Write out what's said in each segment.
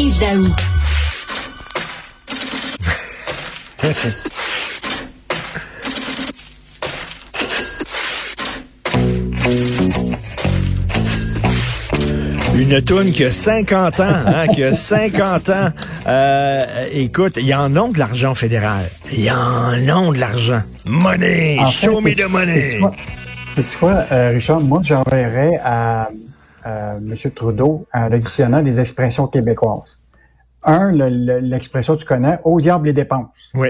Yves Daou. Une toune qui a 50 ans, hein, qui a 50 ans. Euh, écoute, il y en a de l'argent fédéral. Il y en a de l'argent. Money, En show fait, me c'est- the money. quoi- quoi, euh, Richard? Moi, j'enverrais à M. Trudeau à l'additionnaire des expressions québécoises. Un, le- le- l'expression tu connais, au diable les dépenses. Oui,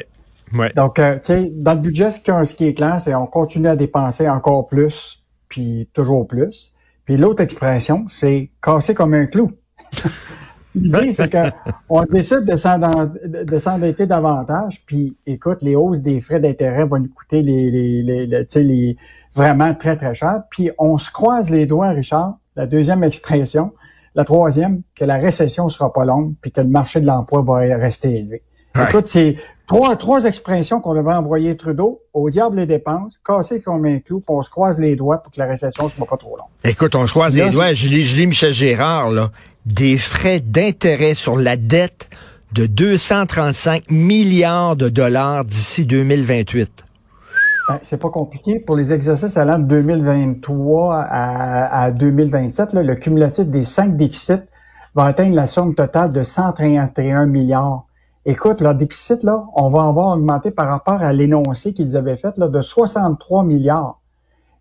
oui. Donc, euh, tu sais, dans le budget, ce qui, ce qui est clair, c'est on continue à dépenser encore plus, puis toujours plus. Puis l'autre expression, c'est casser comme un clou. L'idée, c'est que on décide de s'endetter davantage, puis écoute, les hausses des frais d'intérêt vont nous coûter les, les, les, les- tu sais, les- vraiment très, très cher. Puis on se croise les doigts, Richard, la deuxième expression. La troisième, que la récession sera pas longue, puis que le marché de l'emploi va rester élevé. Ouais. Écoute, c'est trois, trois expressions qu'on devrait envoyer Trudeau. Au diable les dépenses, casser comme un clou, puis on se croise les doigts pour que la récession ne soit pas trop longue. Écoute, on se croise Là, les doigts. Je lis, je lis Michel Gérard, là. Des frais d'intérêt sur la dette de 235 milliards de dollars d'ici 2028. Ben, c'est pas compliqué. Pour les exercices allant de 2023 à, à 2027, là, le cumulatif des cinq déficits va atteindre la somme totale de 131 milliards. Écoute, leur déficit, là, on va avoir augmenté par rapport à l'énoncé qu'ils avaient fait là, de 63 milliards.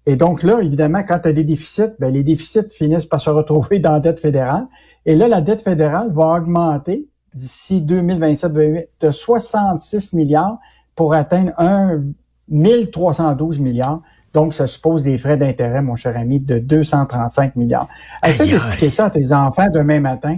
Et donc là, évidemment, quand tu as des déficits, ben, les déficits finissent par se retrouver dans la dette fédérale. Et là, la dette fédérale va augmenter d'ici 2027 de 66 milliards pour atteindre un 1312 milliards. Donc, ça suppose des frais d'intérêt, mon cher ami, de 235 milliards. Essaie d'expliquer ça à tes enfants demain matin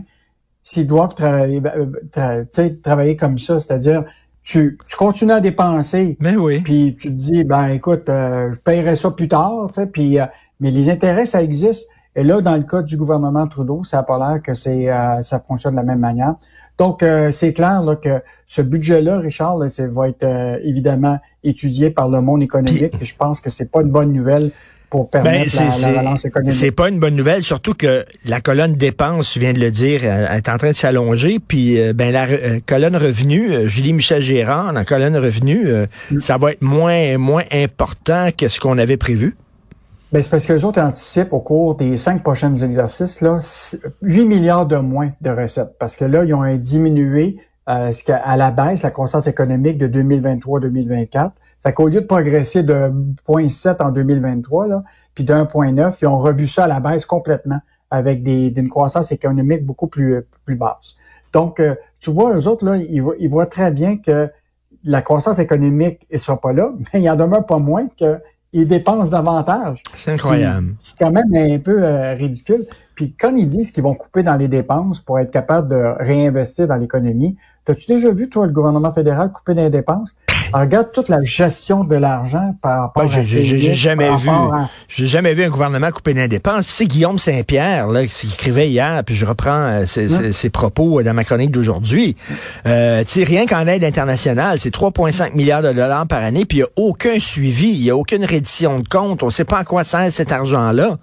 s'ils doivent travailler, euh, tra- tu sais, travailler comme ça. C'est-à-dire, tu, tu continues à dépenser, Mais oui. puis tu te dis, ben écoute, euh, je paierai ça plus tard, tu sais, puis, euh, mais les intérêts, ça existe. Et là, dans le cas du gouvernement Trudeau, ça n'a pas l'air que c'est euh, ça fonctionne de la même manière. Donc, euh, c'est clair là, que ce budget-là, Richard, là, c'est- va être euh, évidemment étudié par le monde économique. Et je pense que c'est pas une bonne nouvelle pour Ben, permettre la, la relance économique. c'est pas une bonne nouvelle, surtout que la colonne dépenses, tu viens de le dire, euh, est en train de s'allonger. Puis, euh, ben la euh, colonne revenu, Julie Michel Gérard, la colonne revenu, Mm. ça va être moins moins important que ce qu'on avait prévu. Ben, c'est parce que les autres anticipent au cours des cinq prochains exercices là, 8 milliards de moins de recettes. Parce que là, ils ont diminué euh, ce à la baisse la croissance économique de 2023-2024. Fait qu'au lieu de progresser de 0,7 en 2023, là, puis de 1,9, ils ont revu ça à la baisse complètement avec des, d'une croissance économique beaucoup plus, plus basse. Donc, euh, tu vois, eux autres, là, ils, ils voient très bien que la croissance économique ne sera pas là, mais il en demeure pas moins qu'ils dépensent davantage C'est incroyable. c'est quand même un peu euh, ridicule. Puis quand ils disent qu'ils vont couper dans les dépenses pour être capable de réinvestir dans l'économie, as-tu déjà vu, toi, le gouvernement fédéral couper dans les dépenses? Alors, regarde toute la gestion de l'argent par rapport Ben, à j'ai- jamais par vu. à- J'ai jamais vu un gouvernement couper dépenses. Puis C'est Guillaume Saint-Pierre là, qui écrivait hier, puis je reprends euh, ses, ses- ses propos dans ma chronique d'aujourd'hui. Euh, tu sais, rien qu'en aide internationale, c'est 3,5 milliards de dollars par année, puis il n'y a aucun suivi, il n'y a aucune reddition de compte. On ne sait pas à quoi sert cet argent-là.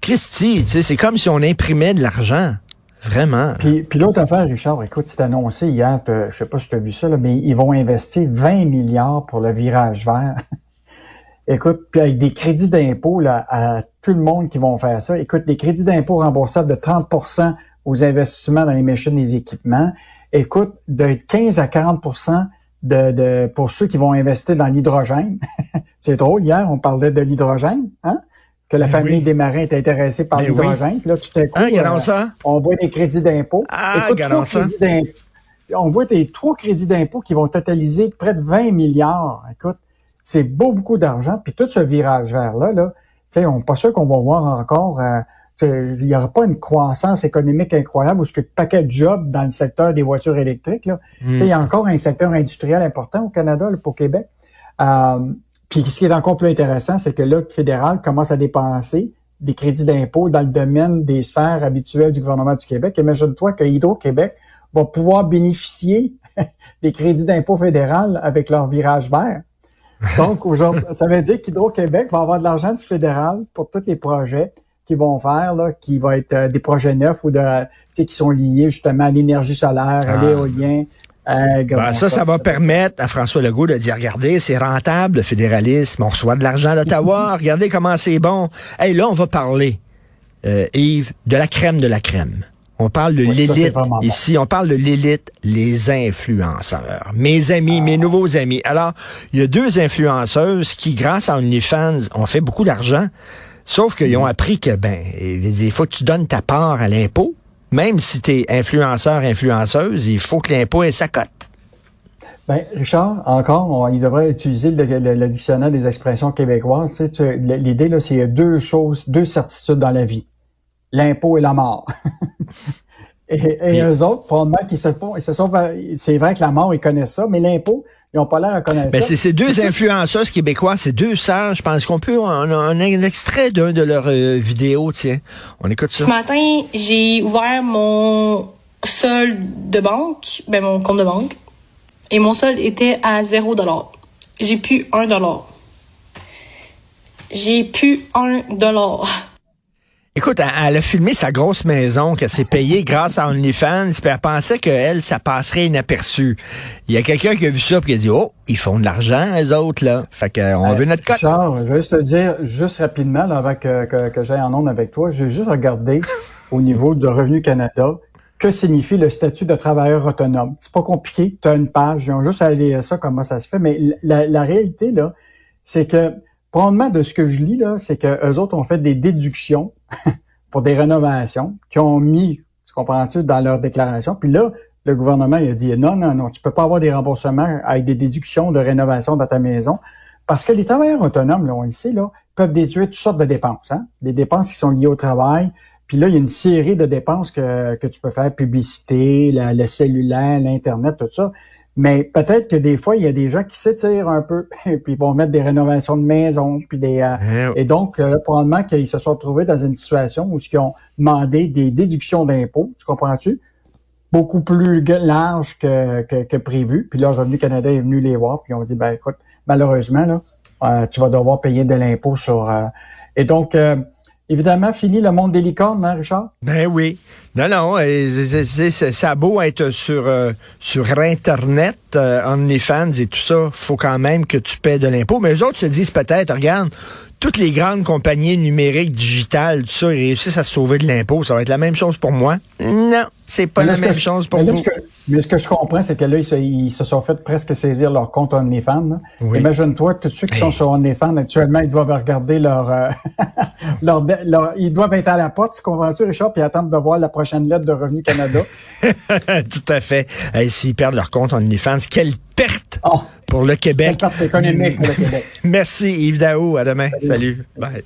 Christy, tu sais, c'est comme si on imprimait de l'argent. Vraiment. Puis, l'autre affaire, Richard, écoute, c'est annoncé hier, t'as- je sais pas si tu as vu ça, là, mais ils vont investir 20 milliards pour le virage vert. écoute, puis avec des crédits d'impôt à tout le monde qui vont faire ça. Écoute, des crédits d'impôt remboursables de 30% aux investissements dans les machines et les équipements. Écoute, de 15 à 40% de, de, pour ceux qui vont investir dans l'hydrogène. c'est drôle, hier, on parlait de l'hydrogène, hein? Que la Ben famille oui. des marins est intéressée par Ben oui. l'hydrogène. Puis Là, tout à coup, Hein, euh, ça. on voit des crédits d'impôt. Ah. On voit des trois crédits d'impôt qui vont totaliser près de 20 milliards. Écoute, c'est beau, beaucoup d'argent. Puis tout ce virage vert-là, là, on n'est pas sûr qu'on va voir encore. euh, il n'y aura pas une croissance économique incroyable ou ce que paquet de jobs dans le secteur des voitures électriques. Là. Il y a encore un secteur industriel important au Canada, là, pour Québec. Euh, puis ce qui est encore plus intéressant, c'est que là, le fédéral commence à dépenser des crédits d'impôt dans le domaine des sphères habituelles du gouvernement du Québec. Imagine-toi que Hydro-Québec va pouvoir bénéficier des crédits d'impôt fédéral avec leur virage vert. Donc, aujourd'hui, ça veut dire qu'Hydro-Québec va avoir de l'argent du fédéral pour tous les projets qu'ils vont faire, là, qui va être euh, des projets neufs ou de, qui sont liés justement à l'énergie solaire, à ah. L'éolien. Ben, ça, ça va permettre à François Legault de dire, regardez, c'est rentable, le fédéralisme, on reçoit de l'argent d'Ottawa, regardez comment c'est bon. Hey, là, on va parler, euh, Yves, de la crème de la crème. On parle de l'élite ici, on parle de l'élite, les influenceurs. Mes amis, mes nouveaux amis. Alors, il y a deux influenceuses qui, grâce à OnlyFans, ont fait beaucoup d'argent, sauf qu'ils ont appris que, ben, il faut que tu donnes ta part à l'impôt. Même si tu es influenceur, influenceuse, il faut que l'impôt ait sa cote. Ben, Richard, encore, il devrait utiliser le, dictionnaire des expressions québécoises. L'idée, là, c'est deux choses, deux certitudes dans la vie l'impôt et la mort. et, et eux autres, probablement qu'ils se, ils se sont, c'est vrai que la mort, ils connaissent ça, mais l'impôt, ils n'ont pas l'air à connaître ben, C'est ces deux influenceuses québécois, ces deux sœurs, je pense qu'on peut, on a un, extrait d'un de leurs euh, vidéos, tiens. On écoute ça. Ce matin, j'ai ouvert mon solde de banque, ben mon compte de banque, et mon solde était à zéro dollar. J'ai plus un dollar. J'ai plus un dollar. Écoute, elle a filmé sa grosse maison qu'elle s'est payée grâce à OnlyFans, puis elle pensait qu'elle, ça passerait inaperçu. Il y a quelqu'un qui a vu ça puis qui a dit Oh, ils font de l'argent, les autres, là. Fait qu'on veut notre cote. Charles, je vais juste te dire, juste rapidement, là, avant que, que, que j'aille en onde avec toi, j'ai juste regardé au niveau de Revenu Canada que signifie le statut de travailleur autonome. C'est pas compliqué, tu as une page, ils ont juste à aller ça, comment ça se fait, mais la, la réalité, là, c'est que Probablement de ce que je lis, là, c'est qu'eux autres ont fait des déductions pour des rénovations qui ont mis, tu comprends-tu, dans leur déclaration. Puis là, le gouvernement il a dit non, non, non, tu peux pas avoir des remboursements avec des déductions de rénovation dans ta maison. Parce que les travailleurs autonomes, là, on le sait, là, peuvent déduire toutes sortes de dépenses. Hein? Des dépenses qui sont liées au travail. Puis là, il y a une série de dépenses que, que tu peux faire, publicité, le cellulaire, l'Internet, tout ça. Mais peut-être que des fois, il y a des gens qui s'étirent un peu, puis ils vont mettre des rénovations de maison, puis des euh, eh et donc euh, probablement qu'ils se sont retrouvés dans une situation où ils ont demandé des déductions d'impôts, tu comprends-tu? Beaucoup plus larges que, que, prévu. Puis là, Revenu Canada est venu les voir, puis ils ont dit, ben écoute, malheureusement, là, euh, tu vas devoir payer de l'impôt sur... et donc, évidemment, fini le monde des licornes, hein, Richard? Ben oui. Non, non, c'est, ça a beau être sur, euh, sur Internet, euh, OnlyFans et tout ça, faut quand même que tu paies de l'impôt. Mais les autres se disent peut-être, regarde, toutes les grandes compagnies numériques, digitales, tout ça, réussissent à se sauver de l'impôt. Ça va être la même chose pour moi. Non, c'est pas la même chose pour vous. Mais ce que je comprends, c'est que là, ils se, sont fait presque saisir leur compte OnlyFans. Imagine-toi, tous ceux qui sont sur OnlyFans, actuellement, ils doivent regarder leur, euh, leur, leur, Ils doivent être à la porte, tu comprends-tu, Richard, puis attendre de voir la prochaine lettre de Revenu Canada. Tout à fait. S'ils perdent leur compte OnlyFans, quelle perte ah. pour le Québec. Quelle perte économique pour le Québec. Merci Yves Daou. À demain. Salut. Bye.